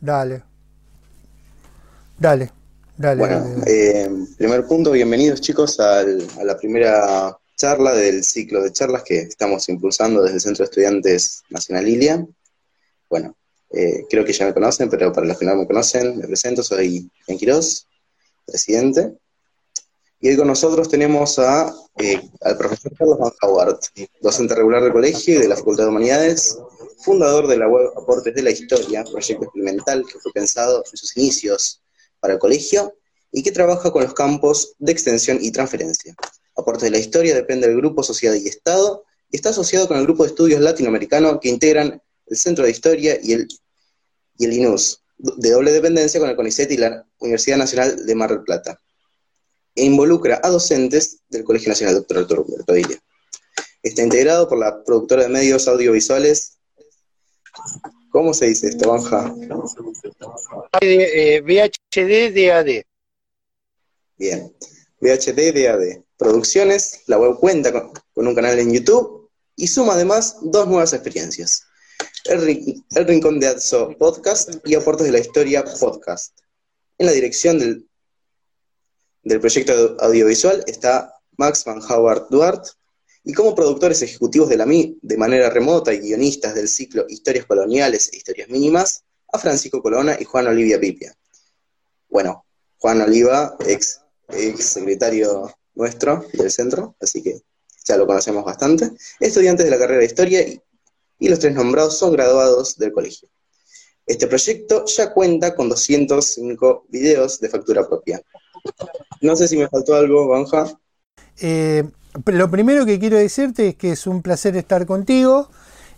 Dale. Dale. Dale. Bueno, eh, primer punto, bienvenidos chicos a la primera charla del ciclo de charlas que estamos impulsando desde el Centro de Estudiantes Nacional Ilia. Bueno, eh, creo que ya me conocen, pero para los que no me conocen, me presento, soy Jan Quiroz, presidente. Y hoy con nosotros tenemos a, eh, al profesor Carlos Van Howard, docente regular del colegio y de la Facultad de Humanidades, fundador de la web Aportes de la Historia, proyecto experimental que fue pensado en sus inicios para el colegio y que trabaja con los campos de extensión y transferencia. Aportes de la Historia depende del Grupo Sociedad y Estado y está asociado con el Grupo de Estudios Latinoamericano que integran el Centro de Historia y el, y el INUS, de doble dependencia con el CONICET y la Universidad Nacional de Mar del Plata e involucra a docentes del Colegio Nacional Doctor Arturo Todilla. Está integrado por la productora de medios audiovisuales. ¿Cómo se dice esto, Banja? VHD DAD. Bien. VHD DAD. Producciones, la web cuenta con, un canal en YouTube y suma además dos nuevas experiencias. El, el Rincón de Adso Podcast y Aportes de la Historia Podcast. En la dirección del del proyecto audiovisual está Max Van Howard Duarte, y como productores ejecutivos de la MI, de manera remota y guionistas del ciclo Historias Coloniales e Historias Mínimas, a Francisco Colona y Juan Olivia Pipia. Bueno, Juan Oliva, ex, ex secretario nuestro del centro, así que ya lo conocemos bastante, estudiantes de la carrera de Historia y, y los tres nombrados son graduados del colegio. Este proyecto ya cuenta con 205 videos de factura propia, no sé si me faltó algo, Banja. Eh, lo primero que quiero decirte es que es un placer estar contigo.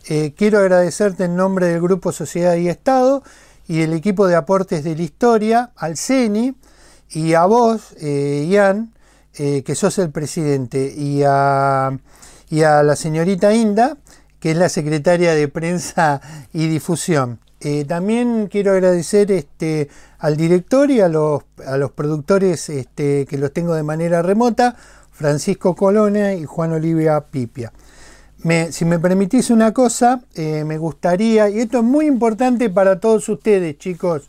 Eh, quiero agradecerte en nombre del Grupo Sociedad y Estado y el equipo de aportes de la historia, al CENI y a vos, eh, Ian, que sos el presidente, y a, la señorita Inda, que es la secretaria de prensa y difusión. también quiero agradecer este, al director y a los, a los productores este, que los tengo de manera remota, Francisco Colona y Juan Olivia Pipia. si me permitís una cosa, eh, me gustaría, y esto es muy importante para todos ustedes, chicos,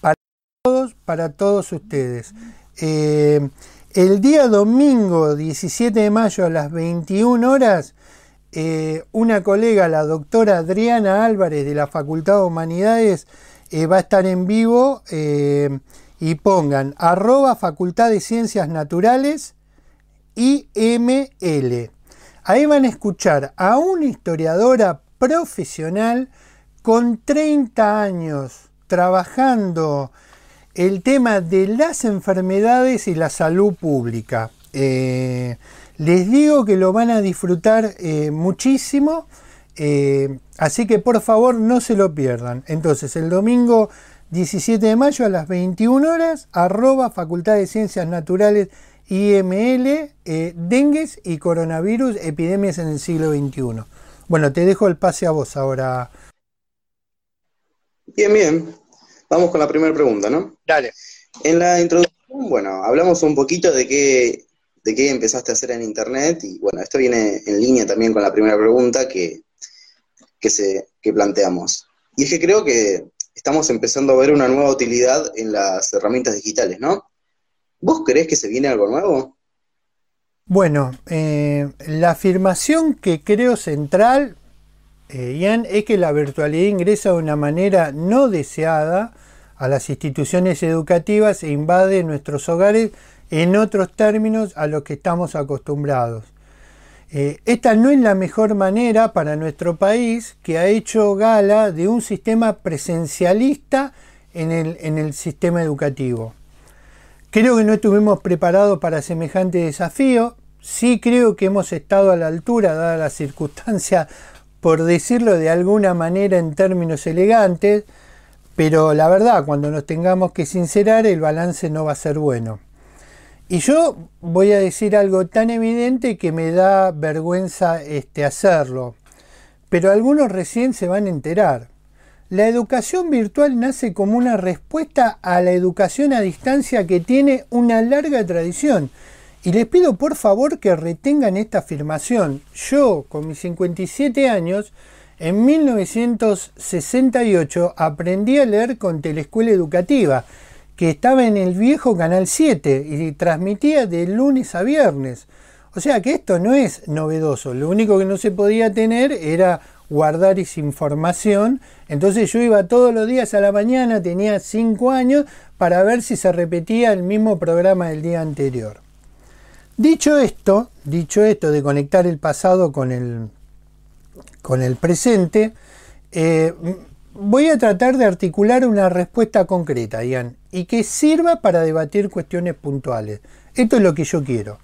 para todos, para todos ustedes. Eh, el día domingo 17 de mayo a las 21 horas, eh, una colega, la doctora Adriana Álvarez de la Facultad de Humanidades, va a estar en vivo y pongan arroba Facultad de Ciencias Naturales IML. Ahí van a escuchar a una historiadora profesional con 30 años trabajando el tema de las enfermedades y la salud pública. Eh, les digo que lo van a disfrutar muchísimo. Así que por favor no se lo pierdan. Entonces, el domingo 17 de mayo a las 21 horas, arroba Facultad de Ciencias Naturales IML, eh, dengues y coronavirus, epidemias en el siglo XXI. Bueno, te dejo el pase a vos ahora. Bien, bien. Vamos con la primera pregunta, ¿no? Dale. En la introducción, bueno, hablamos un poquito de qué, de qué empezaste a hacer en Internet y bueno, esto viene en línea también con la primera pregunta que que, se, planteamos. Y es que creo que estamos empezando a ver una nueva utilidad en las herramientas digitales, ¿no? ¿Vos crees que se viene algo nuevo? Bueno, eh, la afirmación que creo central, eh, Ian, es que la virtualidad ingresa de una manera no deseada a las instituciones educativas e invade nuestros hogares en otros términos a los que estamos acostumbrados. Eh, esta no es la mejor manera para nuestro país que ha hecho gala de un sistema presencialista en el, en el sistema educativo. Creo que no estuvimos preparados para semejante desafío. Sí creo que hemos estado a la altura, dada la circunstancia, por decirlo de alguna manera en términos elegantes, pero la verdad, cuando nos tengamos que sincerar, el balance no va a ser bueno. Y yo voy a decir algo tan evidente que me da vergüenza este, hacerlo, pero algunos recién se van a enterar. La educación virtual nace como una respuesta a la educación a distancia que tiene una larga tradición. Y les pido por favor que retengan esta afirmación. Yo, con mis 57 años, En 1968 aprendí a leer con Telescuela Educativa, que estaba en el viejo Canal 7 y transmitía de lunes a viernes. O sea que esto no es novedoso, lo único que no se podía tener era guardar esa información. Entonces yo iba todos los días a la mañana, tenía 5 años, para ver si se repetía el mismo programa del día anterior. Dicho esto, dicho esto de conectar el pasado con el, con el presente, eh, voy a tratar de articular una respuesta concreta, Ian, y que sirva para debatir cuestiones puntuales. Esto es lo que yo quiero.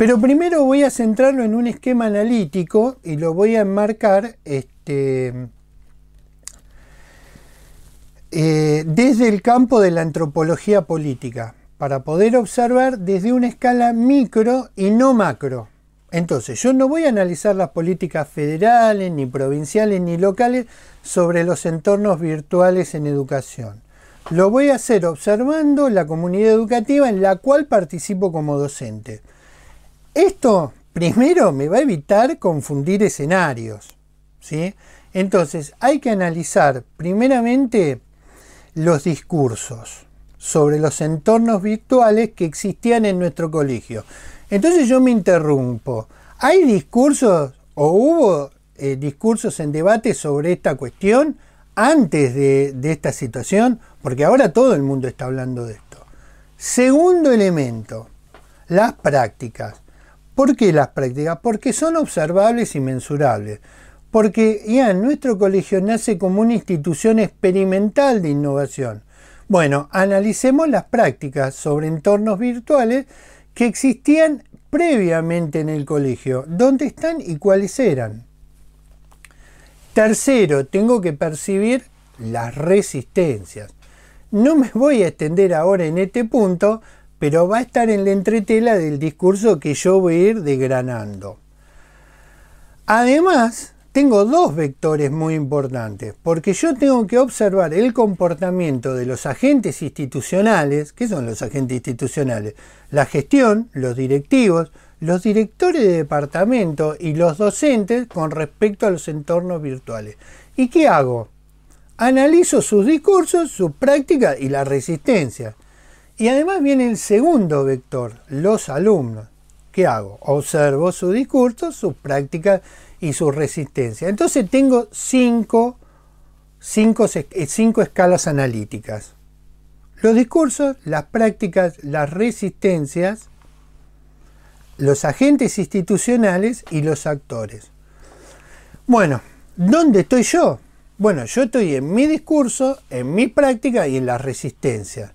Pero primero voy a centrarlo en un esquema analítico y lo voy a enmarcar este, eh, desde el campo de la antropología política para poder observar desde una escala micro y no macro. Entonces, yo no voy a analizar las políticas federales, ni provinciales, ni locales sobre los entornos virtuales en educación. Lo voy a hacer observando la comunidad educativa en la cual participo como docente. Esto, primero, me va a evitar confundir escenarios. ¿sí? Entonces, hay que analizar primeramente los discursos sobre los entornos virtuales que existían en nuestro colegio. Entonces yo me interrumpo. ¿Hay discursos o hubo eh, discursos en debate sobre esta cuestión antes de, de esta situación? Porque ahora todo el mundo está hablando de esto. Segundo elemento, las prácticas. ¿Por qué las prácticas? Porque son observables y mensurables. Porque ya nuestro colegio nace como una institución experimental de innovación. Bueno, analicemos las prácticas sobre entornos virtuales que existían previamente en el colegio. ¿Dónde están y cuáles eran? Tercero, tengo que percibir las resistencias. No me voy a extender ahora en este punto, pero va a estar en la entretela del discurso que yo voy a ir degranando. Además, tengo dos vectores muy importantes, porque yo tengo que observar el comportamiento de los agentes institucionales, ¿qué son los agentes institucionales? La gestión, los directivos, los directores de departamento y los docentes con respecto a los entornos virtuales. ¿Y qué hago? Analizo sus discursos, sus prácticas y la resistencia. Y además viene el segundo vector, los alumnos. ¿Qué hago? Observo sus discursos, sus prácticas y su resistencia. Entonces tengo cinco, cinco, eh, cinco escalas analíticas. Los discursos, las prácticas, las resistencias, los agentes institucionales y los actores. Bueno, ¿dónde estoy yo? Bueno, yo estoy en mi discurso, en mi práctica y en la resistencia.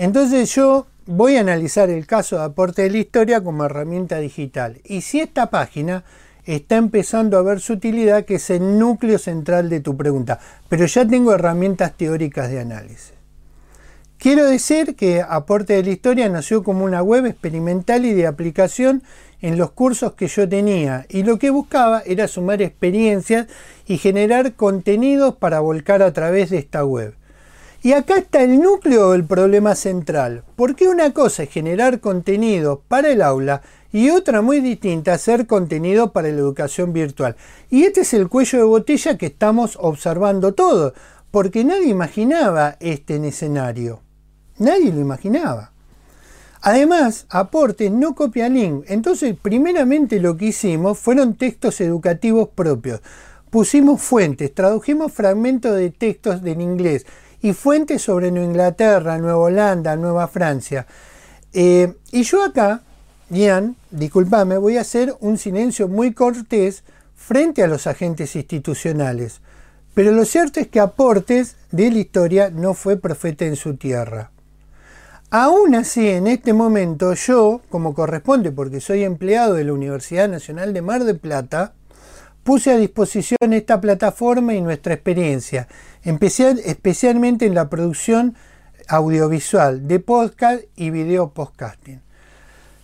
Entonces yo voy a analizar el caso de aporte de la historia como herramienta digital. Y si esta página está empezando a ver su utilidad, que es el núcleo central de tu pregunta. Pero ya tengo herramientas teóricas de análisis. Quiero decir que Aporte de la Historia nació como una web experimental y de aplicación en los cursos que yo tenía y lo que buscaba era sumar experiencias y generar contenidos para volcar a través de esta web. Y acá está el núcleo del problema central, porque una cosa es generar contenido para el aula y otra muy distinta, hacer contenido para la educación virtual. Y este es el cuello de botella que estamos observando todo, porque nadie imaginaba este en escenario. Nadie lo imaginaba. Además, aportes no copia link. Entonces, primeramente lo que hicimos fueron textos educativos propios. Pusimos fuentes, tradujimos fragmentos de textos en inglés y fuentes sobre Nueva Inglaterra, Nueva Holanda, Nueva Francia. Eh, y yo acá Ian, disculpame, voy a hacer un silencio muy cortés frente a los agentes institucionales. Pero lo cierto es que Aportes de la historia no fue profeta en su tierra. Aún así, en este momento, yo, como corresponde porque soy empleado de la Universidad Nacional de Mar del Plata, puse a disposición esta plataforma y nuestra experiencia, especialmente en la producción audiovisual de podcast y video podcasting.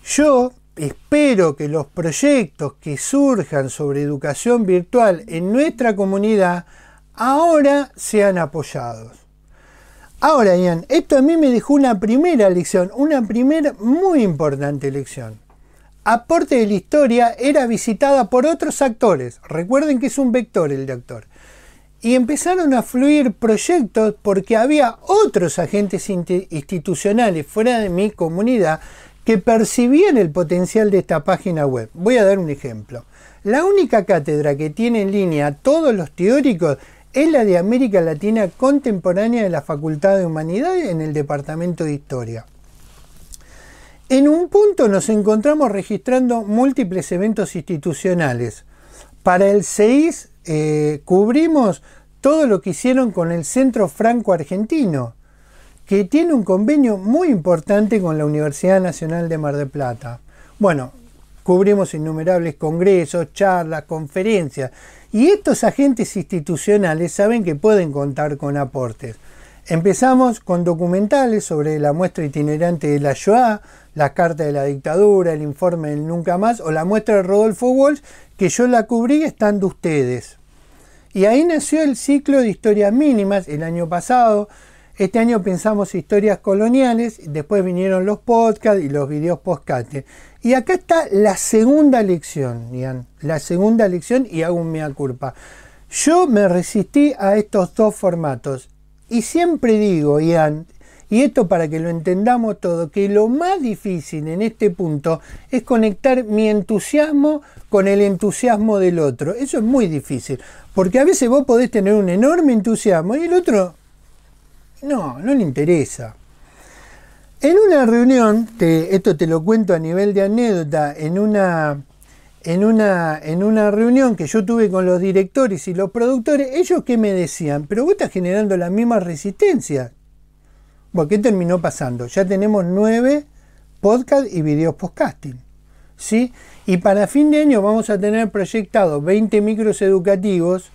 Yo espero que los proyectos que surjan sobre educación virtual en nuestra comunidad ahora sean apoyados. Ahora, Ian, esto a mí me dejó una primera lección, una primera muy importante lección. Aporte de la historia era visitada por otros actores. Recuerden que es un vector el de actor. Y empezaron a fluir proyectos porque había otros agentes institucionales fuera de mi comunidad que percibían el potencial de esta página web. Voy a dar un ejemplo. La única cátedra que tiene en línea todos los teóricos es la de América Latina Contemporánea de la Facultad de Humanidades en el Departamento de Historia. En un punto nos encontramos registrando múltiples eventos institucionales. Para el CEIS eh, cubrimos todo lo que hicieron con el Centro Franco Argentino, que tiene un convenio muy importante con la Universidad Nacional de Mar del Plata. Bueno, cubrimos innumerables congresos, charlas, conferencias, y estos agentes institucionales saben que pueden contar con aportes. Empezamos con documentales sobre la muestra itinerante de la Shoah, la carta de la dictadura, el informe del Nunca Más o la muestra de Rodolfo Walsh, que yo la cubrí estando ustedes. Y ahí nació el ciclo de historias mínimas el año pasado. Este año pensamos historias coloniales, después vinieron los podcasts y los videos podcast. Y acá está la segunda lección, Ian, la segunda lección y hago un mea culpa. Yo me resistí a estos dos formatos y siempre digo, Ian, y esto para que lo entendamos todo, que lo más difícil en este punto es conectar mi entusiasmo con el entusiasmo del otro. Eso es muy difícil, porque a veces vos podés tener un enorme entusiasmo y el otro no, no le interesa. En una reunión, esto te lo cuento a nivel de anécdota, en una, en, una, en una reunión que yo tuve con los directores y los productores, ellos que me decían, pero vos estás generando la misma resistencia. Bueno, ¿qué terminó pasando? Ya tenemos nueve podcasts y videos podcasting. ¿sí? Y para fin de año vamos a tener proyectados 20 micros educativos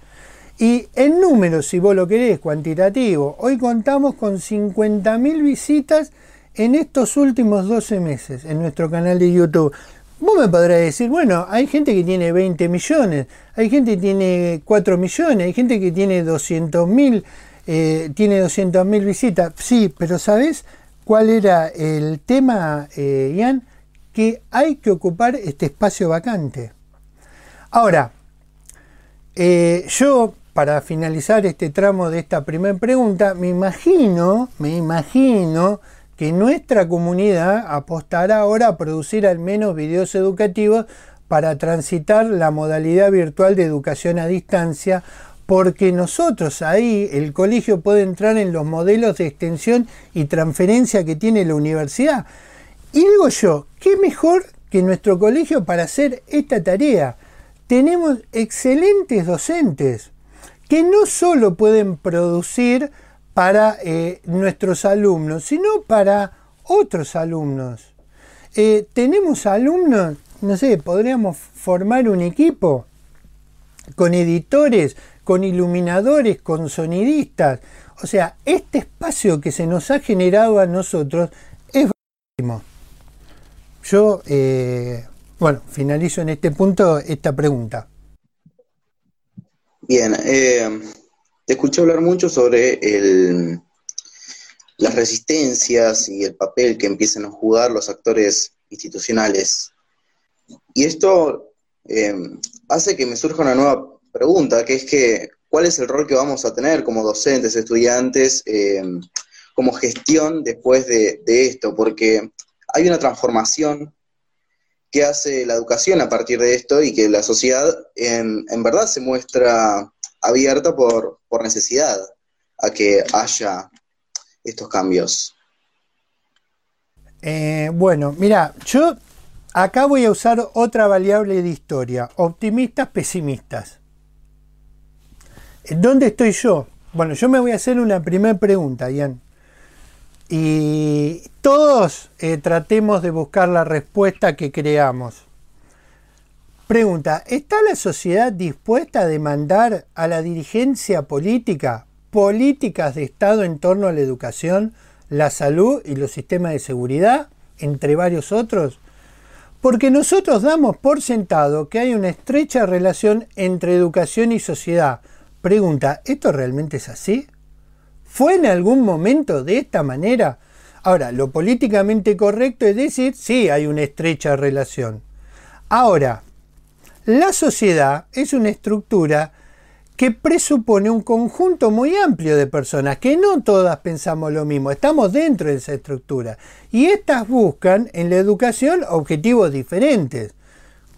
y en números, si vos lo querés, cuantitativo, hoy contamos con 50.000 visitas en estos últimos 12 meses en nuestro canal de YouTube, vos me podrás decir, bueno, hay gente que tiene 20 millones, hay gente que tiene 4 millones, hay gente que tiene 200 mil, eh, tiene 200 mil visitas. Sí, pero ¿sabes cuál era el tema, eh, Ian? Que hay que ocupar este espacio vacante. Ahora, eh, yo para finalizar este tramo de esta primera pregunta, me imagino, me imagino que nuestra comunidad apostará ahora a producir al menos videos educativos para transitar la modalidad virtual de educación a distancia, porque nosotros ahí, el colegio puede entrar en los modelos de extensión y transferencia que tiene la universidad. Y digo yo, ¿qué mejor que nuestro colegio para hacer esta tarea? Tenemos excelentes docentes que no solo pueden producir para eh, nuestros alumnos, sino para otros alumnos. Eh, tenemos alumnos, no sé, podríamos formar un equipo con editores, con iluminadores, con sonidistas. O sea, este espacio que se nos ha generado a nosotros es buenísimo. Yo, eh, bueno, finalizo en este punto esta pregunta. Bien, te escuché hablar mucho sobre las resistencias y el papel que empiezan a jugar los actores institucionales. Y esto eh, hace que me surja una nueva pregunta, que es que, ¿cuál es el rol que vamos a tener como docentes, estudiantes, eh, como gestión después de, esto? Porque hay una transformación que hace la educación a partir de esto y que la sociedad en verdad se muestra abierta por, necesidad a que haya estos cambios. Eh, bueno, mira, yo acá voy a usar otra variable de historia, optimistas, pesimistas. ¿Dónde estoy yo? Bueno, yo me voy a hacer una primera pregunta, Ian. Y todos eh, tratemos de buscar la respuesta que creamos. Pregunta, ¿está la sociedad dispuesta a demandar a la dirigencia política políticas de Estado en torno a la educación, la salud y los sistemas de seguridad, entre varios otros? Porque nosotros damos por sentado que hay una estrecha relación entre educación y sociedad. Pregunta, ¿esto realmente es así? ¿Fue en algún momento de esta manera? Ahora, lo políticamente correcto es decir, sí, hay una estrecha relación. Ahora, la sociedad es una estructura que presupone un conjunto muy amplio de personas, que no todas pensamos lo mismo, estamos dentro de esa estructura. Y estas buscan en la educación objetivos diferentes.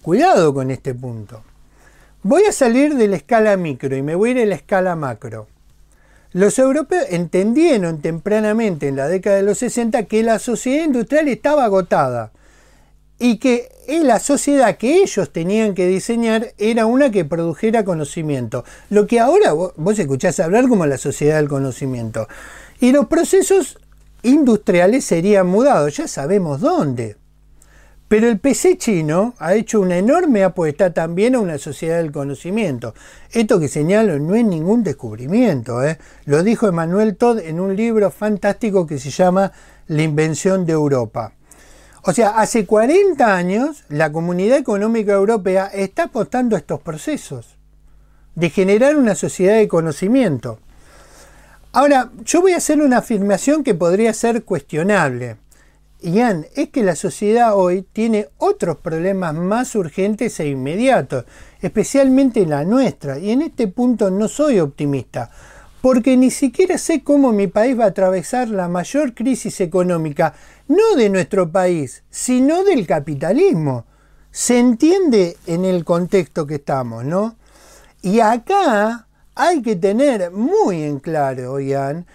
Cuidado con este punto. Voy a salir de la escala micro y me voy a ir a la escala macro. Los europeos entendieron tempranamente en la década de los 60 que la sociedad industrial estaba agotada y que la sociedad que ellos tenían que diseñar era una que produjera conocimiento. Lo que ahora vos, escuchás hablar como la sociedad del conocimiento. Y los procesos industriales serían mudados, ya sabemos dónde. Pero el PC chino ha hecho una enorme apuesta también a una sociedad del conocimiento. Esto que señalo no es ningún descubrimiento. ¿eh? Lo dijo Emmanuel Todd en un libro fantástico que se llama La invención de Europa. O sea, hace 40 años la Comunidad Económica Europea está apostando a estos procesos de generar una sociedad de conocimiento. Ahora, yo voy a hacer una afirmación que podría ser cuestionable. Ian, es que la sociedad hoy tiene otros problemas más urgentes e inmediatos, especialmente la nuestra, y en este punto no soy optimista, porque ni siquiera sé cómo mi país va a atravesar la mayor crisis económica, no de nuestro país, sino del capitalismo. Se entiende en el contexto que estamos, ¿no? Y acá hay que tener muy en claro, Ian,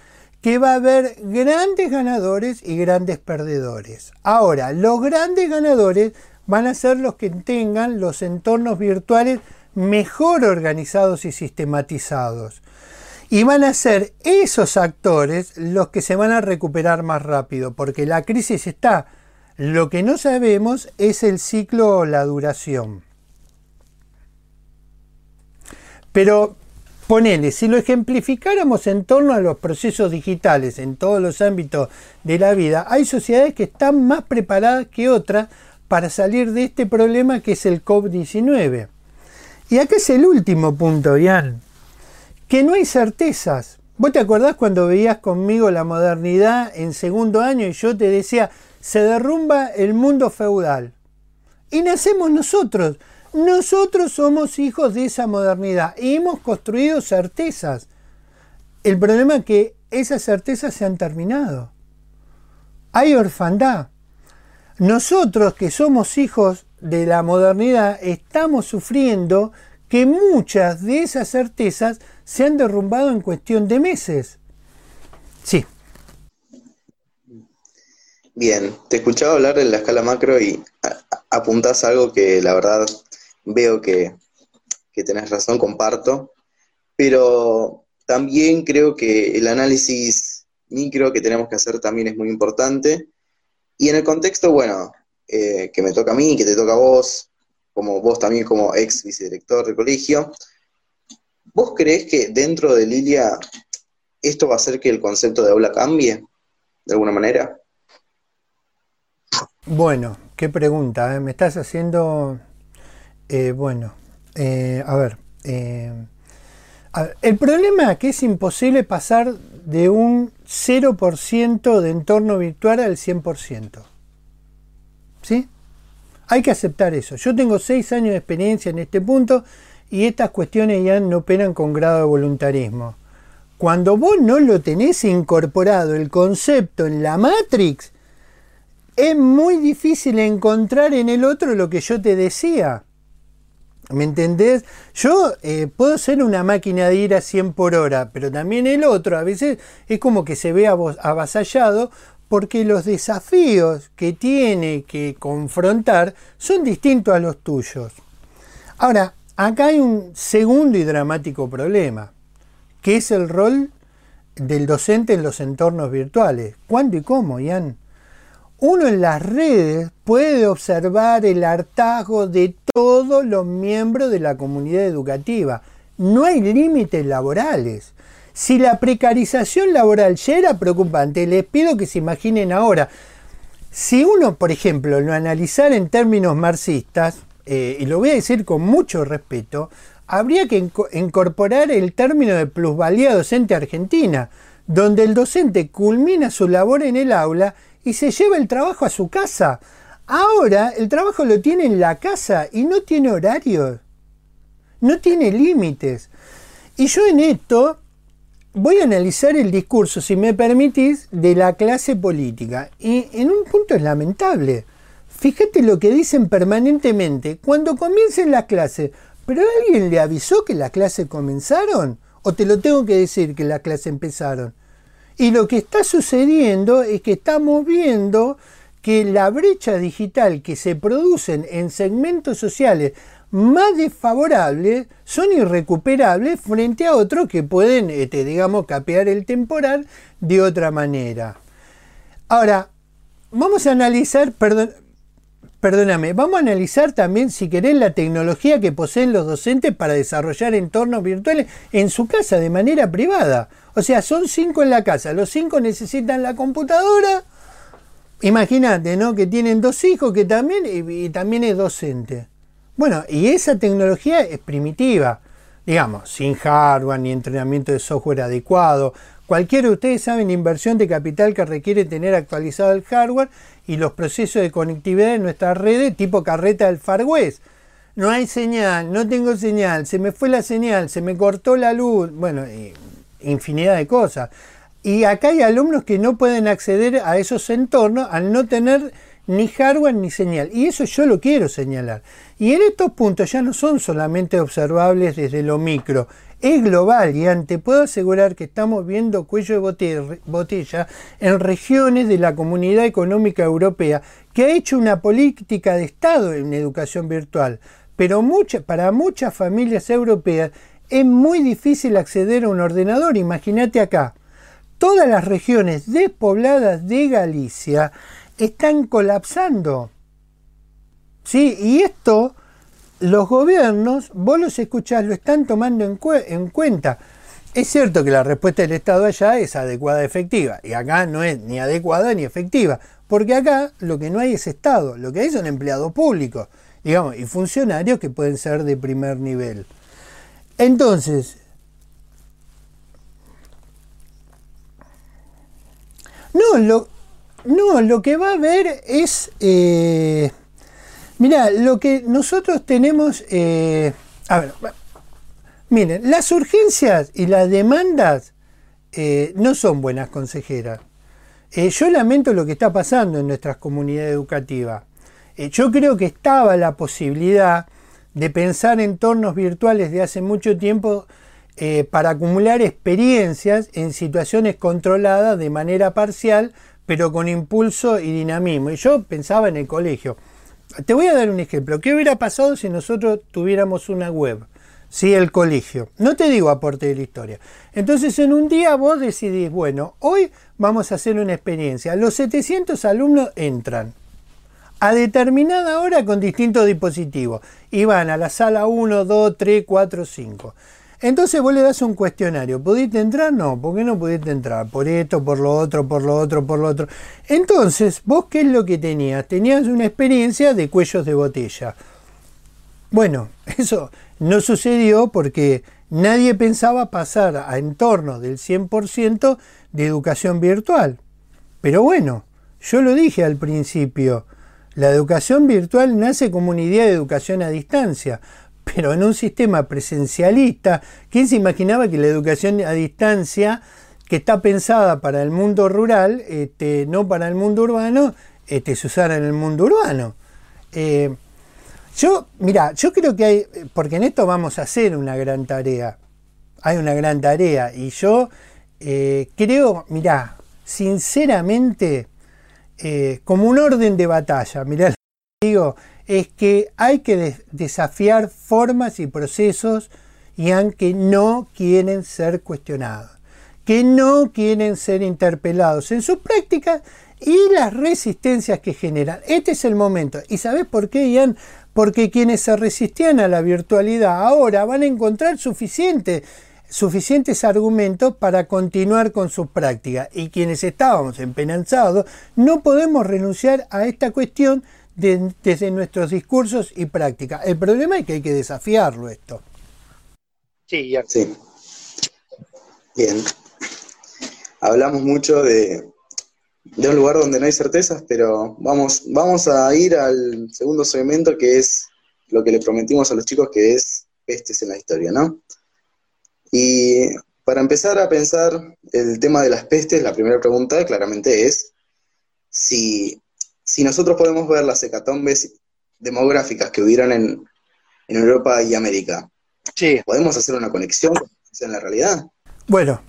que va a haber grandes ganadores y grandes perdedores. Ahora, los grandes ganadores van a ser los que tengan los entornos virtuales mejor organizados y sistematizados. Y van a ser esos actores los que se van a recuperar más rápido, porque la crisis está. Lo que no sabemos es el ciclo o la duración. Pero Ponele, si lo ejemplificáramos en torno a los procesos digitales en todos los ámbitos de la vida, hay sociedades que están más preparadas que otras para salir de este problema que es el COVID-19. Y acá es el último punto, Ian, que no hay certezas. ¿Vos te acordás cuando veías conmigo la modernidad en segundo año y yo te decía, se derrumba el mundo feudal? Y nacemos nosotros. Nosotros somos hijos de esa modernidad y hemos construido certezas. El problema es que esas certezas se han terminado. Hay orfandad. Nosotros que somos hijos de la modernidad estamos sufriendo que muchas de esas certezas se han derrumbado en cuestión de meses. Sí. Bien, te escuchaba hablar en la escala macro y apuntás algo que la verdad veo que, tenés razón, comparto, pero también creo que el análisis micro que tenemos que hacer también es muy importante. Y en el contexto, bueno, eh, que me toca a mí, que te toca a vos, como vos también como ex vicedirector de colegio, ¿vos creés que dentro de Lilia esto va a hacer que el concepto de aula cambie de alguna manera? Bueno, qué pregunta, ¿eh? me estás haciendo eh, bueno, eh, a, ver, eh, El problema es que es imposible pasar de un 0% de entorno virtual al 100%. ¿Sí? Hay que aceptar eso. Yo tengo 6 años de experiencia en este punto y estas cuestiones ya no operan con grado de voluntarismo. Cuando vos no lo tenés incorporado el concepto en la Matrix, es muy difícil encontrar en el otro lo que yo te decía. ¿Me entendés? Yo eh, puedo ser una máquina de ir a 100 por hora, pero también el otro a veces es como que se ve avasallado porque los desafíos que tiene que confrontar son distintos a los tuyos. Ahora, acá hay un segundo y dramático problema, que es el rol del docente en los entornos virtuales. ¿Cuándo y cómo, Ian? Uno en las redes puede observar el hartazgo de todos los miembros de la comunidad educativa. No hay límites laborales. Si la precarización laboral ya era preocupante, les pido que se imaginen ahora. Si uno, por ejemplo, lo analizara en términos marxistas, eh, y lo voy a decir con mucho respeto, habría que incorporar el término de plusvalía docente argentina, donde el docente culmina su labor en el aula y se lleva el trabajo a su casa. Ahora el trabajo lo tiene en la casa y no tiene horarios, no tiene límites. Y yo en esto voy a analizar el discurso, si me permitís, de la clase política. Y en un punto es lamentable. Fíjate lo que dicen permanentemente. Cuando comiencen las clases, ¿pero alguien le avisó que las clases comenzaron? ¿O te lo tengo que decir que las clases empezaron? Y lo que está sucediendo es que estamos viendo que la brecha digital que se producen en segmentos sociales más desfavorables son irrecuperables frente a otros que pueden, este, digamos, capear el temporal de otra manera. Ahora, vamos a analizar, perdón, perdóname, vamos a analizar también, si querés, la tecnología que poseen los docentes para desarrollar entornos virtuales en su casa de manera privada. O sea, son cinco en la casa, los cinco necesitan la computadora. Imagínate, ¿no? Que tienen dos hijos que también, y también es docente. Bueno, y esa tecnología es primitiva, digamos, sin hardware ni entrenamiento de software adecuado. Cualquiera de ustedes saben inversión de capital que requiere tener actualizado el hardware y los procesos de conectividad de nuestras redes tipo carreta del Far West. No hay señal, no tengo señal, se me fue la señal, se me cortó la luz, bueno, infinidad de cosas. Y acá hay alumnos que no pueden acceder a esos entornos al no tener ni hardware ni señal. Y eso yo lo quiero señalar. Y en estos puntos ya no son solamente observables desde lo micro, es global y te puedo asegurar que estamos viendo cuello de botella en regiones de la Comunidad Económica Europea que ha hecho una política de Estado en educación virtual. Pero para muchas familias europeas es muy difícil acceder a un ordenador. Imagínate acá, todas las regiones despobladas de Galicia están colapsando. ¿Sí? Y esto los gobiernos, vos los escuchás, lo están tomando en, en, cuenta. Es cierto que la respuesta del Estado allá es adecuada, efectiva, y acá no es ni adecuada ni efectiva, porque acá lo que no hay es Estado, lo que hay son empleados públicos, digamos, y funcionarios que pueden ser de primer nivel. Entonces, no, lo, no, lo que va a haber es... Eh, mira, lo que nosotros tenemos... Eh, a ver, miren, las urgencias y las demandas eh, no son buenas consejeras. yo lamento lo que está pasando en nuestras comunidades educativas. yo creo que estaba la posibilidad de pensar entornos virtuales de hace mucho tiempo para acumular experiencias en situaciones controladas de manera parcial pero con impulso y dinamismo. Y yo pensaba en el colegio. Te voy a dar un ejemplo. ¿Qué hubiera pasado si nosotros tuviéramos una web? Sí, el colegio. No te digo aporte de la historia. Entonces, en un día vos decidís, bueno, hoy vamos a hacer una experiencia. Los 700 alumnos entran a determinada hora con distintos dispositivos y van a la sala 1, 2, 3, 4, 5. Entonces vos le das un cuestionario. ¿Pudiste entrar? No. ¿Por qué no pudiste entrar? Por esto, por lo otro, por lo otro, por lo otro. Entonces, vos qué es lo que tenías? Tenías una experiencia de cuellos de botella. Bueno, eso no sucedió porque nadie pensaba pasar a entornos del 100% de educación virtual. Pero bueno, yo lo dije al principio, la educación virtual nace como una idea de educación a distancia, pero en un sistema presencialista, ¿quién se imaginaba que la educación a distancia, que está pensada para el mundo rural, este, no para el mundo urbano, este, se usara en el mundo urbano? Eh, yo, mira, yo creo que hay, porque en esto vamos a hacer una gran tarea, hay una gran tarea, y yo eh, creo, mira, sinceramente, eh, como un orden de batalla, mirá, digo, es que hay que desafiar formas y procesos y que no quieren ser cuestionados, que no quieren ser interpelados en sus prácticas y las resistencias que generan. Este es el momento. ¿Y sabes por qué, Ian? Porque quienes se resistían a la virtualidad ahora van a encontrar suficientes argumentos para continuar con sus prácticas. Y quienes estábamos empenanzados no podemos renunciar a esta cuestión desde nuestros discursos y prácticas. El problema es que hay que desafiarlo esto. Sí, ya. Sí. Bien. Hablamos mucho de, de un lugar donde no hay certezas, pero vamos, vamos a ir al segundo segmento que es lo que le prometimos a los chicos que es pestes en la historia, ¿no? Y para empezar a pensar el tema de las pestes, la primera pregunta claramente es si, nosotros podemos ver las hecatombes demográficas que hubieran en, Europa y América, sí. ¿podemos hacer una conexión en la realidad? Bueno,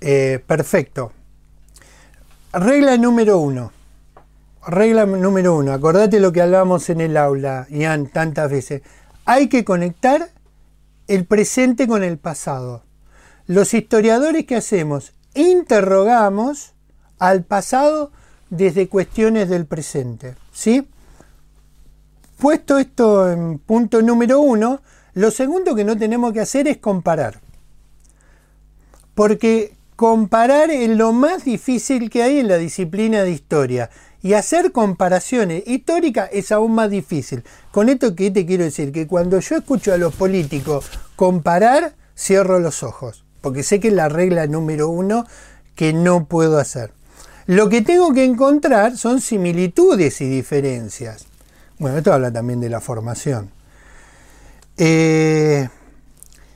eh, perfecto. Regla número uno. Regla número uno. Acordate lo que hablábamos en el aula, Ian, tantas veces. Hay que conectar el presente con el pasado. Los historiadores que hacemos, interrogamos al pasado desde cuestiones del presente. ¿Sí? Puesto esto en punto número uno, lo segundo que no tenemos que hacer es comparar. Porque comparar es lo más difícil que hay en la disciplina de historia. Y hacer comparaciones históricas es aún más difícil. Con esto que te quiero decir, que cuando yo escucho a los políticos comparar, cierro los ojos. Porque sé que es la regla número uno que no puedo hacer. Lo que tengo que encontrar son similitudes y diferencias. Bueno, esto habla también de la formación. Eh,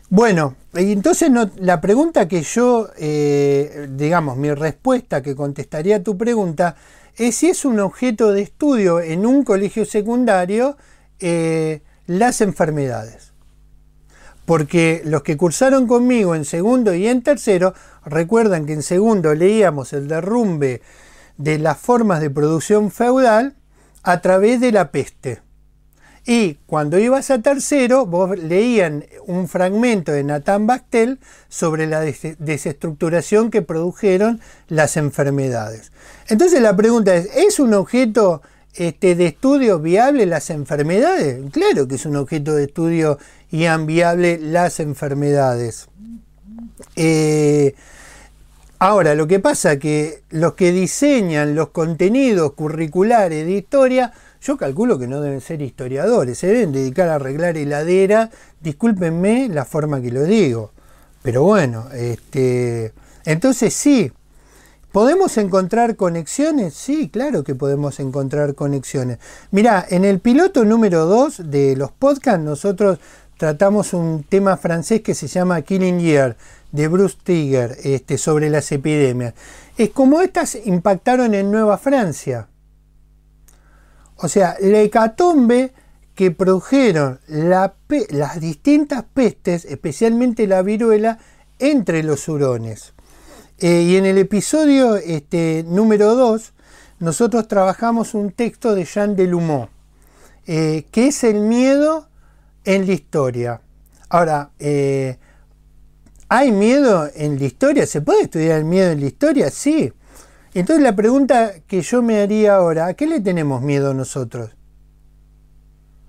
bueno, entonces la pregunta que yo, eh, digamos, mi respuesta que contestaría a tu pregunta es si es un objeto de estudio en un colegio secundario eh, las enfermedades. Porque los que cursaron conmigo en segundo y en tercero recuerdan que en segundo leíamos el derrumbe de las formas de producción feudal a través de la peste. Y cuando ibas a tercero, vos leían un fragmento de Nathan Bastel sobre la desestructuración que produjeron las enfermedades. Entonces la pregunta es, ¿es un objeto este, de estudio viable las enfermedades? Claro que es un objeto de estudio y viable las enfermedades. Eh, ahora, lo que pasa es que los que diseñan los contenidos curriculares de historia yo calculo que no deben ser historiadores, se deben dedicar a arreglar heladera, discúlpenme la forma que lo digo. Pero bueno, este, entonces sí, ¿podemos encontrar conexiones? Sí, claro que podemos encontrar conexiones. Mirá, en el piloto número 2 de los podcasts nosotros tratamos un tema francés que se llama Killing Year de Bruce Tiger este, sobre las epidemias. Es como estas impactaron en Nueva Francia. O sea, la hecatombe que produjeron las distintas pestes, especialmente la viruela, entre los hurones. Eh, y en el episodio este, número 2, nosotros trabajamos un texto de Jean Delumeau, eh, que es el miedo en la historia. Ahora, eh, ¿hay miedo en la historia? ¿Se puede estudiar el miedo en la historia? Sí. Entonces la pregunta que yo me haría ahora, ¿a qué le tenemos miedo nosotros?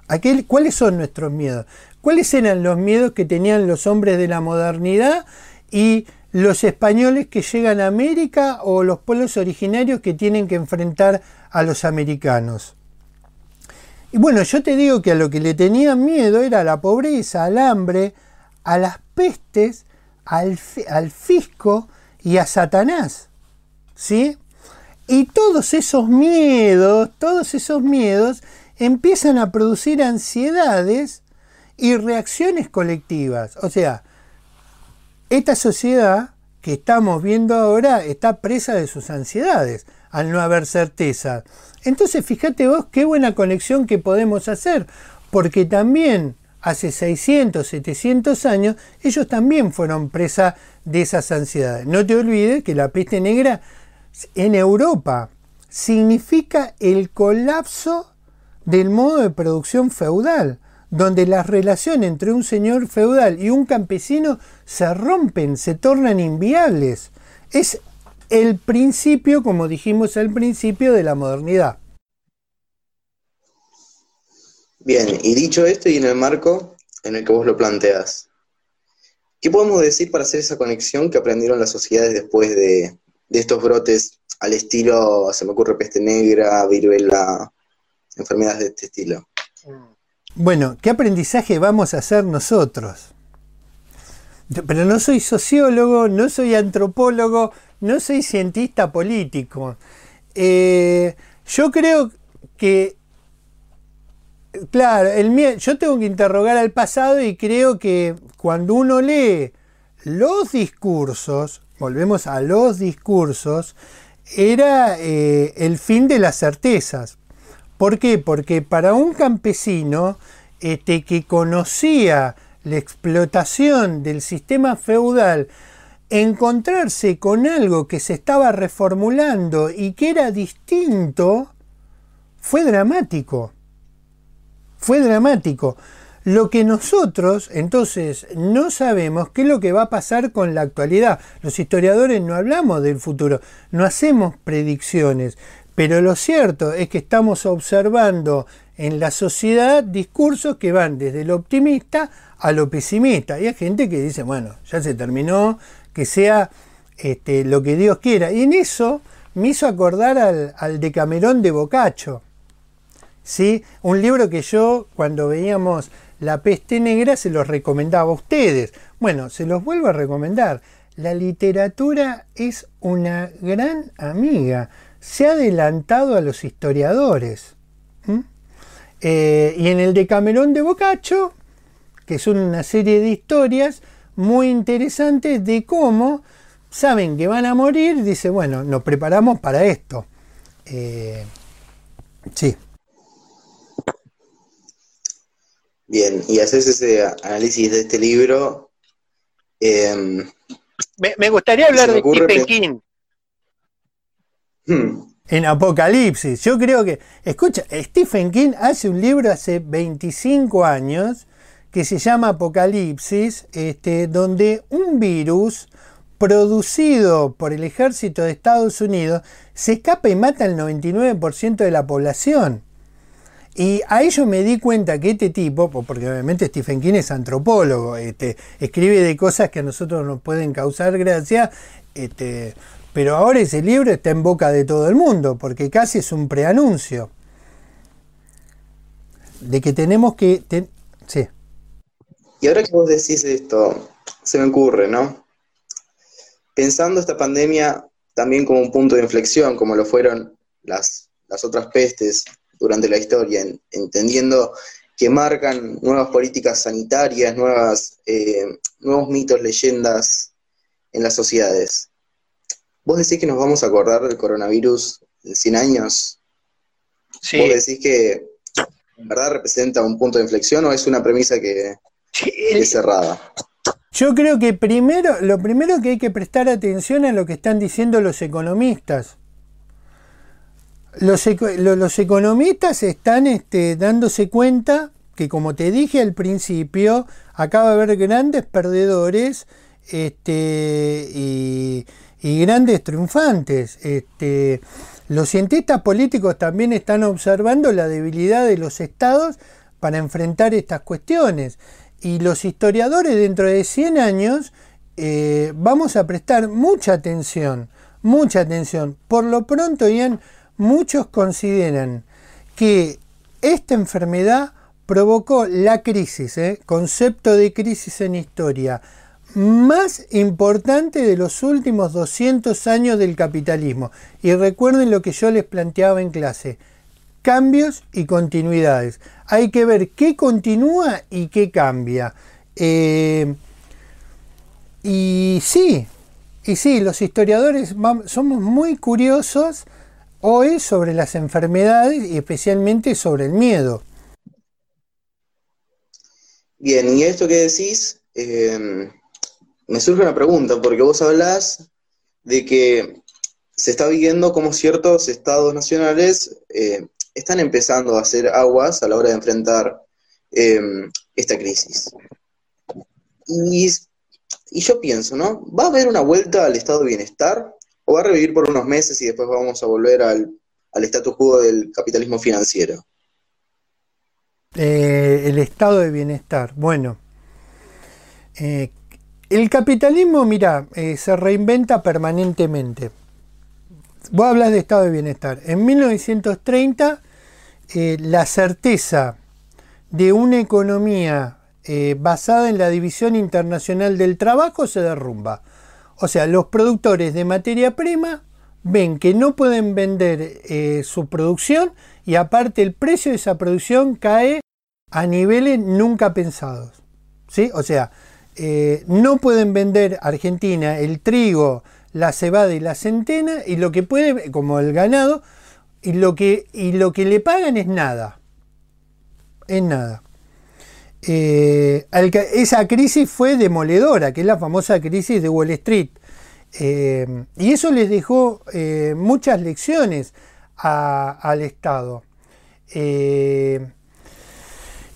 ¿A qué, ¿Cuáles son nuestros miedos? ¿Cuáles eran los miedos que tenían los hombres de la modernidad y los españoles que llegan a América o los pueblos originarios que tienen que enfrentar a los americanos? Y bueno, yo te digo que a lo que le tenían miedo era a la pobreza, al hambre, a las pestes, al, al fisco y a Satanás. ¿sí? Y todos esos miedos, todos esos miedos empiezan a producir ansiedades y reacciones colectivas. O sea, esta sociedad que estamos viendo ahora está presa de sus ansiedades al no haber certeza. Entonces, fíjate vos qué buena conexión que podemos hacer, porque también hace 600, 700 años, ellos también fueron presa de esas ansiedades. No te olvides que la peste negra en Europa significa el colapso del modo de producción feudal, donde las relaciones entre un señor feudal y un campesino se rompen, se tornan inviables. Es el principio, como dijimos al principio, de la modernidad. Bien, y dicho esto y en el marco en el que vos lo planteas, ¿qué podemos decir para hacer esa conexión que aprendieron las sociedades después de, de estos brotes al estilo, se me ocurre peste negra, viruela, enfermedades de este estilo. Bueno, ¿qué aprendizaje vamos a hacer nosotros? Pero no soy sociólogo, no soy antropólogo, no soy cientista político. Eh, yo creo que, claro, el, yo tengo que interrogar al pasado y creo que cuando uno lee los discursos, volvemos a los discursos, era eh, el fin de las certezas. ¿Por qué? Porque para un campesino este, que conocía la explotación del sistema feudal, encontrarse con algo que se estaba reformulando y que era distinto, fue dramático. Fue dramático. Lo que nosotros entonces no sabemos qué es lo que va a pasar con la actualidad. Los historiadores no hablamos del futuro, no hacemos predicciones, pero lo cierto es que estamos observando en la sociedad discursos que van desde lo optimista a lo pesimista. Y hay gente que dice, bueno, ya se terminó, que sea este, lo que Dios quiera. Y en eso me hizo acordar al, al Decamerón de Boccaccio. ¿Sí? Un libro que yo, cuando veíamos La peste negra, se los recomendaba a ustedes. Bueno, se los vuelvo a recomendar. La literatura es una gran amiga se ha adelantado a los historiadores. Eh, y en el Decamerón de Boccaccio, que son una serie de historias muy interesantes de cómo saben que van a morir, dice, bueno, nos preparamos para esto. Eh, sí. Bien, y haces ese análisis de este libro. Em, me, gustaría hablar de Stephen King. Hmm. En Apocalipsis. Yo creo que, escucha, Stephen King hace un libro hace 25 años que se llama Apocalipsis, este, donde un virus producido por el ejército de Estados Unidos se escapa y mata al 99% de la población. Y a ello me di cuenta que este tipo, porque obviamente Stephen King es antropólogo, este, escribe de cosas que a nosotros nos pueden causar gracia, este, pero ahora ese libro está en boca de todo el mundo, porque casi es un preanuncio. De que tenemos que... sí. Y ahora que vos decís esto, se me ocurre, ¿no? Pensando esta pandemia también como un punto de inflexión, como lo fueron las, las otras pestes durante la historia, entendiendo que marcan nuevas políticas sanitarias, nuevas, eh, nuevos mitos, leyendas en las sociedades. ¿Vos decís que nos vamos a acordar del coronavirus en 100 años? Sí. ¿Vos decís que en verdad representa un punto de inflexión o es una premisa que es cerrada? Yo creo que primero, lo primero que hay que prestar atención a lo que están diciendo los economistas. Los, economistas están este, dándose cuenta que, como te dije al principio, acaba de haber grandes perdedores este, y, y grandes triunfantes. Este, los cientistas políticos también están observando la debilidad de los estados para enfrentar estas cuestiones. Y los historiadores dentro de 100 años eh, vamos a prestar mucha atención, mucha atención. Por lo pronto, Ian, muchos consideran que esta enfermedad provocó la crisis, ¿eh? concepto de crisis en historia, más importante de los últimos 200 años del capitalismo. Y recuerden lo que yo les planteaba en clase, cambios y continuidades. Hay que ver qué continúa y qué cambia. Eh, y sí, y sí, los historiadores somos muy curiosos hoy sobre las enfermedades y especialmente sobre el miedo. Bien, y esto que decís, eh, me surge una pregunta, porque vos hablás de que se está viendo cómo ciertos estados nacionales eh, están empezando a hacer aguas a la hora de enfrentar em, esta crisis. Y, yo pienso, ¿no? ¿Va a haber una vuelta al estado de bienestar? ¿O va a revivir por unos meses y después vamos a volver al, al status quo del capitalismo financiero? Eh, el estado de bienestar. Bueno, eh, el capitalismo, mira, eh, se reinventa permanentemente. Vos hablas de estado de bienestar. En 1930, eh, la certeza de una economía eh, basada en la división internacional del trabajo se derrumba. O sea, los productores de materia prima ven que no pueden vender su producción y aparte el precio de esa producción cae a niveles nunca pensados. ¿sí? O sea, eh, no pueden vender Argentina el trigo, la cebada y la centena y lo que puede, como el ganado, y lo que, y lo que le pagan es nada. Es nada. Eh, esa crisis fue demoledora, que es la famosa crisis de Wall Street. Eh, y eso les dejó muchas lecciones al Estado. Y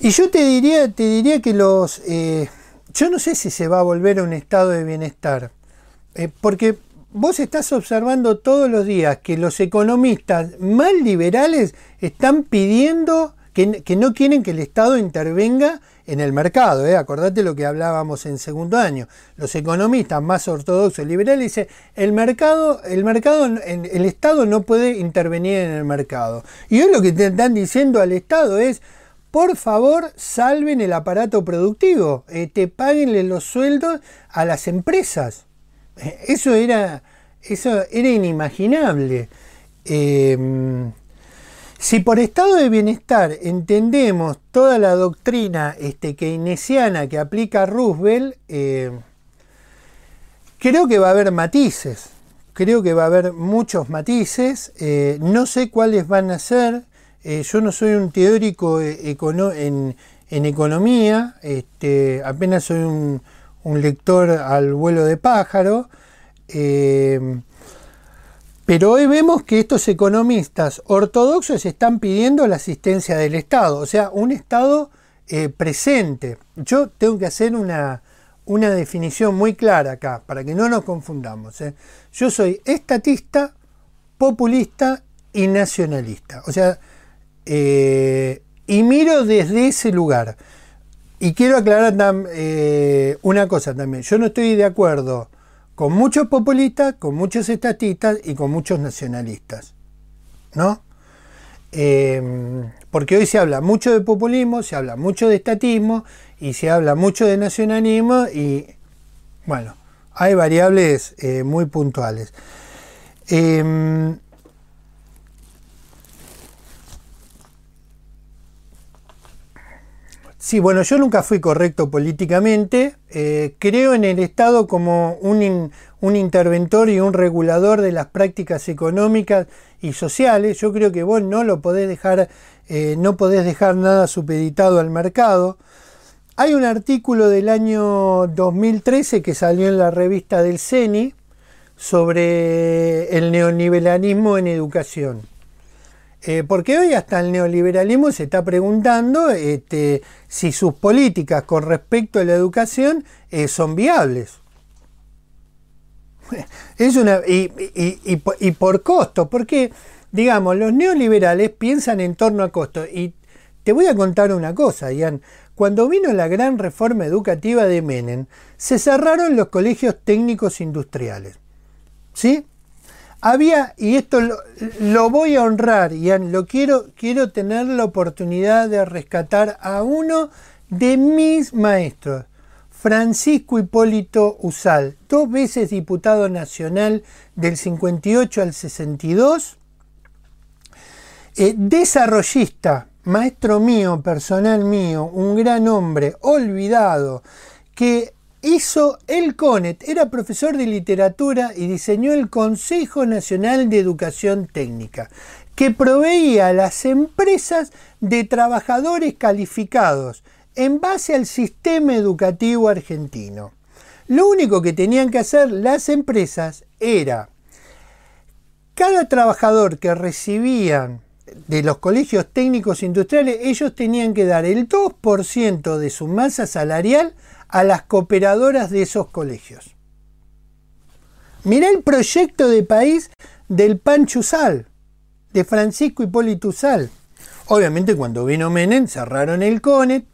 yo te diría, te diría que los... Yo no sé si se va a volver a un estado de bienestar, eh, porque vos estás observando todos los días que los economistas más liberales están pidiendo que, no quieren que el Estado intervenga en el mercado. ¿eh? Acordate lo que hablábamos en segundo año. Los economistas más ortodoxos liberales dicen el mercado, el mercado, el Estado no puede intervenir en el mercado. Y hoy lo que te están diciendo al Estado es por favor salven el aparato productivo, eh, te paguenle los sueldos a las empresas. Eh, eso era, eso era inimaginable. Em, si por estado de bienestar entendemos toda la doctrina este, keynesiana que aplica Roosevelt, em, creo que va a haber matices. Creo que va a haber muchos matices. Eh, no sé cuáles van a ser. Eh, yo no soy un teórico eh, en, economía, este, apenas soy un, lector al vuelo de pájaro, eh, pero hoy vemos que estos economistas ortodoxos están pidiendo la asistencia del Estado, o sea, un Estado presente. Yo tengo que hacer una, una definición muy clara acá, para que no nos confundamos. Yo soy estatista, populista y nacionalista. O sea, eh, y miro desde ese lugar. Y quiero aclarar eh, una cosa también. Yo no estoy de acuerdo con muchos populistas, con muchos estatistas y con muchos nacionalistas. ¿No? Eh, porque hoy se habla mucho de populismo, se habla mucho de estatismo y se habla mucho de nacionalismo y bueno, hay variables muy puntuales. Sí, bueno, yo nunca fui correcto políticamente. Eh, creo en el Estado como un, interventor y un regulador de las prácticas económicas y sociales. Yo creo que vos no lo podés dejar, eh, no podés dejar nada supeditado al mercado. Hay un artículo del año 2013 que salió en la revista del CENI sobre el neoliberalismo en educación. Eh, porque hoy hasta el neoliberalismo se está preguntando este, si sus políticas con respecto a la educación eh, son viables. Es una, y, y, por costo, porque, digamos, los neoliberales piensan en torno a costo. Y te voy a contar una cosa, Ian. Cuando vino la gran reforma educativa de Menem, se cerraron los colegios técnicos industriales. ¿Sí? Había, y esto lo, voy a honrar, Ian, lo quiero, quiero tener la oportunidad de rescatar a uno de mis maestros, Francisco Hipólito Usal, dos veces diputado nacional del 58 al 62, eh, desarrollista, maestro mío, personal mío, un gran hombre, olvidado, que hizo el CONET, era profesor de literatura y diseñó el Consejo Nacional de Educación Técnica, que proveía a las empresas de trabajadores calificados en base al sistema educativo argentino. Lo único que tenían que hacer las empresas era cada trabajador que recibían de los colegios técnicos industriales, ellos tenían que dar el 2% de su masa salarial a las cooperadoras de esos colegios. Mirá el proyecto de país del Panchusal, de Francisco Hipólito Usal. Obviamente cuando vino Menem cerraron el CONET,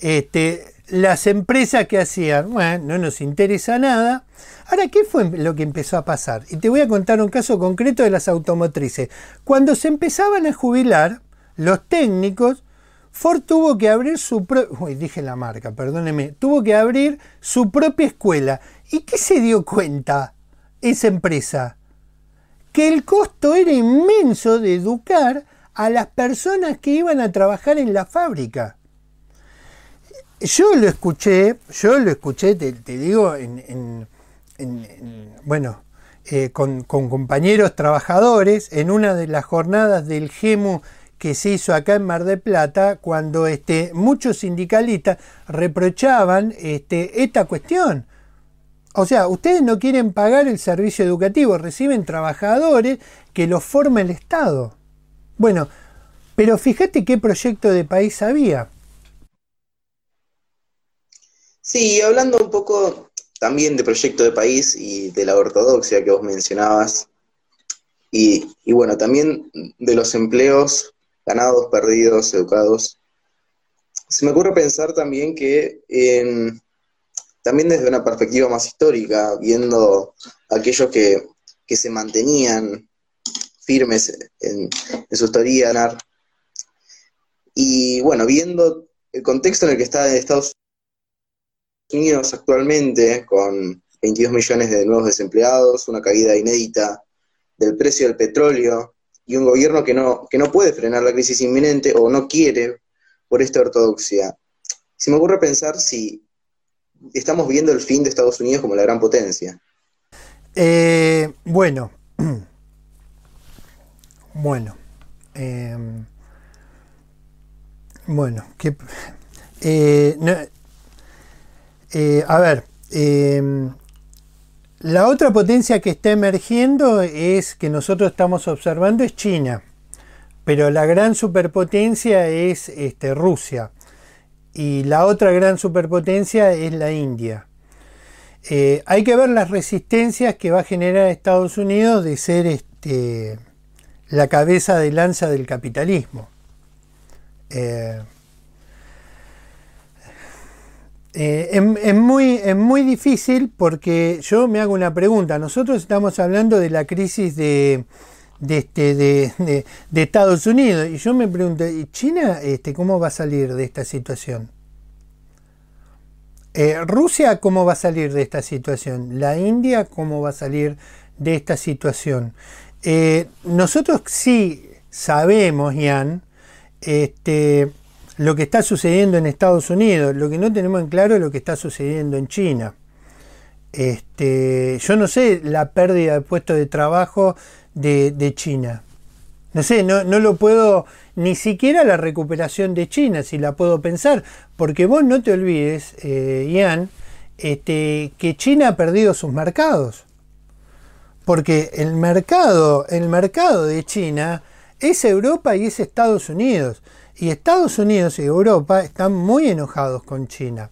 este, las empresas que hacían, bueno, no nos interesa nada. Ahora, ¿qué fue lo que empezó a pasar? Y te voy a contar un caso concreto de las automotrices. Cuando se empezaban a jubilar, los técnicos Ford tuvo que abrir su dije la marca, perdóneme, tuvo que abrir su propia escuela ¿Y qué se dio cuenta esa empresa? Que el costo era inmenso de educar a las personas que iban a trabajar en la fábrica. Yo lo escuché, yo lo escuché, te, digo, en, bueno, eh, con, compañeros trabajadores en una de las jornadas del GEMU que se hizo acá en Mar del Plata, cuando este, muchos sindicalistas reprochaban este, esta cuestión. O sea, ustedes no quieren pagar el servicio educativo, reciben trabajadores que los forma el Estado. Bueno, pero fíjate qué proyecto de país había. Sí, hablando un poco también de proyecto de país y de la ortodoxia que vos mencionabas, y, bueno, también de los empleos ganados, perdidos, educados, se me ocurre pensar también que también desde una perspectiva más histórica, viendo aquellos que, se mantenían firmes en, en su teoría, y bueno, viendo el contexto en el que está Estados Unidos actualmente, con 22 millones de nuevos desempleados, una caída inédita del precio del petróleo y un gobierno que no, que no puede frenar la crisis inminente o no quiere por esta ortodoxia. Se me ocurre pensar si estamos viendo el fin de Estados Unidos como la gran potencia. Eh, bueno, bueno. Em, bueno, que, eh, eh, a ver, em, la otra potencia que está emergiendo es que nosotros estamos observando es China, pero la gran superpotencia es este, Rusia y la otra gran superpotencia es la India. Eh, hay que ver las resistencias que va a generar Estados Unidos de ser este, la cabeza de lanza del capitalismo. Eh, eh, es, muy, es muy difícil porque yo me hago una pregunta. Nosotros estamos hablando de la crisis de, de, este, de, Estados Unidos y yo me pregunto, ¿y China este, cómo va a salir de esta situación? Eh, ¿Rusia cómo va a salir de esta situación? ¿La India cómo va a salir de esta situación? nosotros sí sabemos, Ian, este, lo que está sucediendo en Estados Unidos. Lo que no tenemos en claro es lo que está sucediendo en China. Este, yo no sé la pérdida de puestos de trabajo de, China. No sé, no, lo puedo, ni siquiera la recuperación de China, si la puedo pensar, porque vos no te olvides, eh, Ian, este, que China ha perdido sus mercados. Porque el mercado, el mercado de China es Europa y es Estados Unidos. Y Estados Unidos y Europa están muy enojados con China.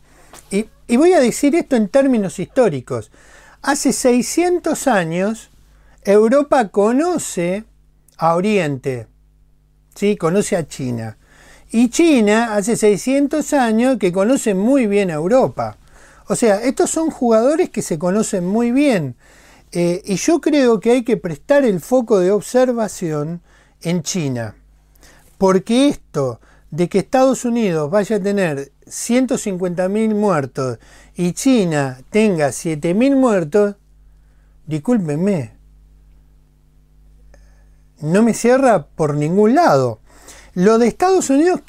Y, voy a decir esto en términos históricos. Hace 600 años Europa conoce a Oriente, ¿sí? conoce a China. Y China hace 600 años que conoce muy bien a Europa. O sea, estos son jugadores que se conocen muy bien. Eh, y yo creo que hay que prestar el foco de observación en China. Porque esto de que Estados Unidos vaya a tener 150.000 muertos y China tenga 7.000 muertos, discúlpenme, no me cierra por ningún lado. Lo de Estados Unidos,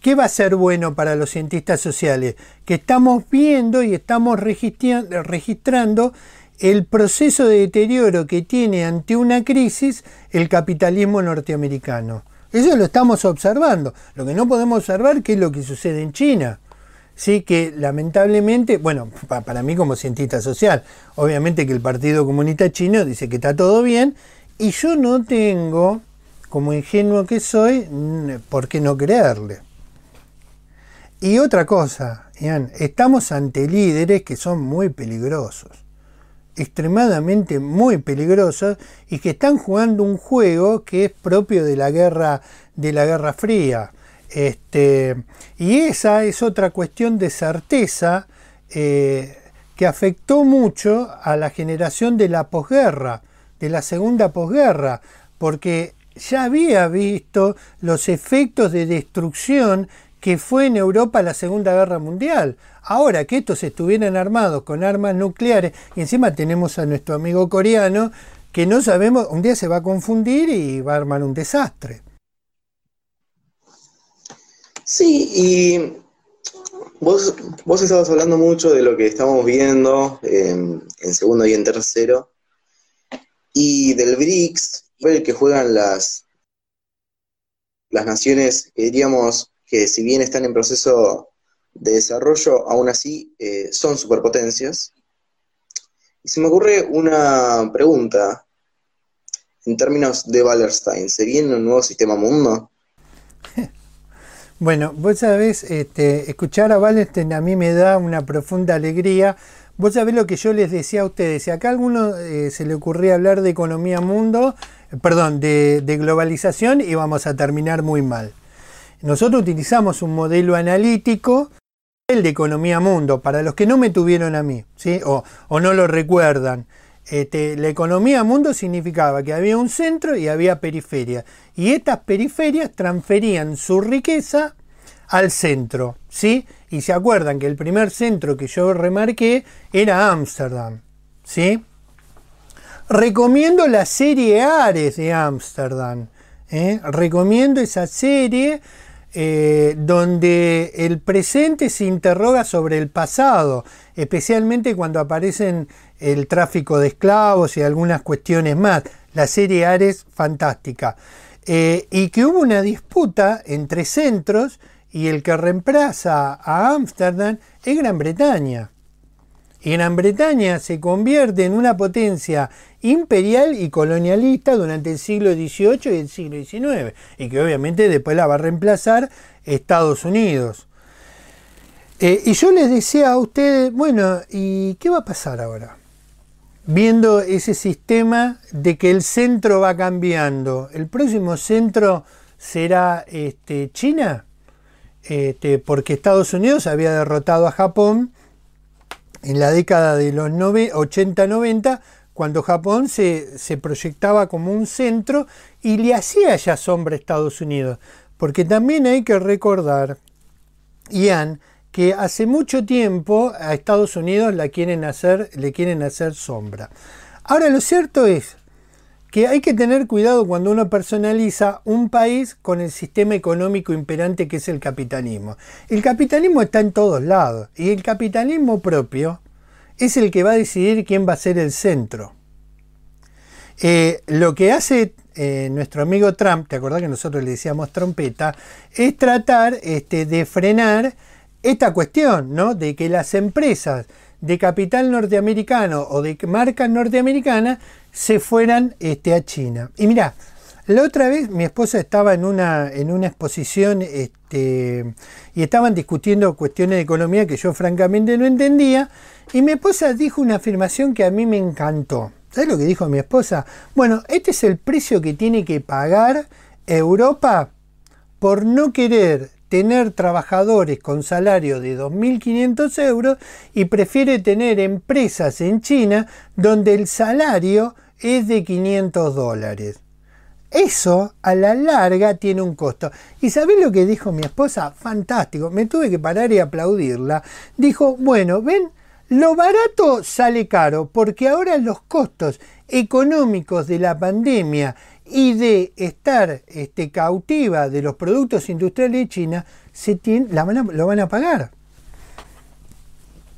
¿qué va a ser bueno para los cientistas sociales? Que estamos viendo y estamos registrando el proceso de deterioro que tiene ante una crisis el capitalismo norteamericano. Eso lo estamos observando. Lo que no podemos observar qué es lo que sucede en China. Sí, que lamentablemente, bueno, para mí como cientista social, obviamente que el Partido Comunista Chino dice que está todo bien y yo no tengo, como ingenuo que soy, por qué no creerle. Y otra cosa, Ian, estamos ante líderes que son muy peligrosos extremadamente muy peligrosos y que están jugando un juego que es propio de la guerra de la Guerra Fría. Este, y esa es otra cuestión de certeza eh, que afectó mucho a la generación de la posguerra, de la segunda posguerra, porque ya había visto los efectos de destrucción que fue en Europa la Segunda Guerra Mundial. Ahora que estos estuvieran armados con armas nucleares, y encima tenemos a nuestro amigo coreano, que no sabemos, un día se va a confundir y va a armar un desastre. Sí, y vos, vos estabas hablando mucho de lo que estamos viendo en segundo y en tercero, y del BRICS, el que juegan las, las naciones diríamos que si bien están en proceso de desarrollo, aún así eh, son superpotencias. Y se me ocurre una pregunta en términos de Wallerstein, ¿se viene un nuevo sistema mundo? Bueno, vos sabés, este, escuchar a Wallerstein a mí me da una profunda alegría. Vos sabés lo que yo les decía a ustedes, si acá a alguno eh, se le ocurría hablar de economía mundo, eh, perdón, de, de globalización, íbamos a terminar muy mal. Nosotros utilizamos un modelo analítico, el de economía mundo, para los que no me tuvieron a mí, ¿sí? o, no lo recuerdan. Este, la economía mundo significaba que había un centro y había periferia. Y estas periferias transferían su riqueza al centro. ¿sí? Y se acuerdan que el primer centro que yo remarqué era Ámsterdam. ¿sí? Recomiendo la serie Ares de Ámsterdam. ¿eh? Recomiendo esa serie eh, donde el presente se interroga sobre el pasado, especialmente cuando aparecen el tráfico de esclavos y algunas cuestiones más. La serie Ares, fantástica. Eh, y que hubo una disputa entre centros y el que reemplaza a Ámsterdam es Gran Bretaña. Y Gran Bretaña se convierte en una potencia imperial y colonialista durante el siglo XVIII y el siglo XIX, y que obviamente después la va a reemplazar Estados Unidos. Eh, y yo les decía a ustedes, bueno, ¿y qué va a pasar ahora? Viendo ese sistema de que el centro va cambiando, ¿el próximo centro será este, China? Este, porque Estados Unidos había derrotado a Japón en la década de los 80-90 cuando Japón se, proyectaba como un centro y le hacía ya sombra a Estados Unidos. Porque también hay que recordar, Ian, que hace mucho tiempo a Estados Unidos quieren hacer, le quieren hacer sombra. Ahora lo cierto es que hay que tener cuidado cuando uno personaliza un país con el sistema económico imperante que es el capitalismo. El capitalismo está en todos lados y el capitalismo propio es el que va a decidir quién va a ser el centro. Eh, lo que hace eh, nuestro amigo Trump, ¿te acordás que nosotros le decíamos trompeta? Es tratar este, de frenar esta cuestión, ¿no? De que las empresas de capital norteamericano o de marcas norteamericanas se fueran este, a China. Y mira, la otra vez mi esposa estaba en una, en una exposición este, y estaban discutiendo cuestiones de economía que yo francamente no entendía y mi esposa dijo una afirmación que a mí me encantó. ¿Sabes lo que dijo mi esposa? Bueno, este es el precio que tiene que pagar Europa por no querer tener trabajadores con salario de 2.500 euros y prefiere tener empresas en China donde el salario es de 500 dólares. Eso a la larga tiene un costo. ¿Y sabés lo que dijo mi esposa? Fantástico. Me tuve que parar y aplaudirla. Dijo, bueno, ven, lo barato sale caro porque ahora los costos económicos de la pandemia y de estar este, cautiva de los productos industriales de China se la lo van a pagar.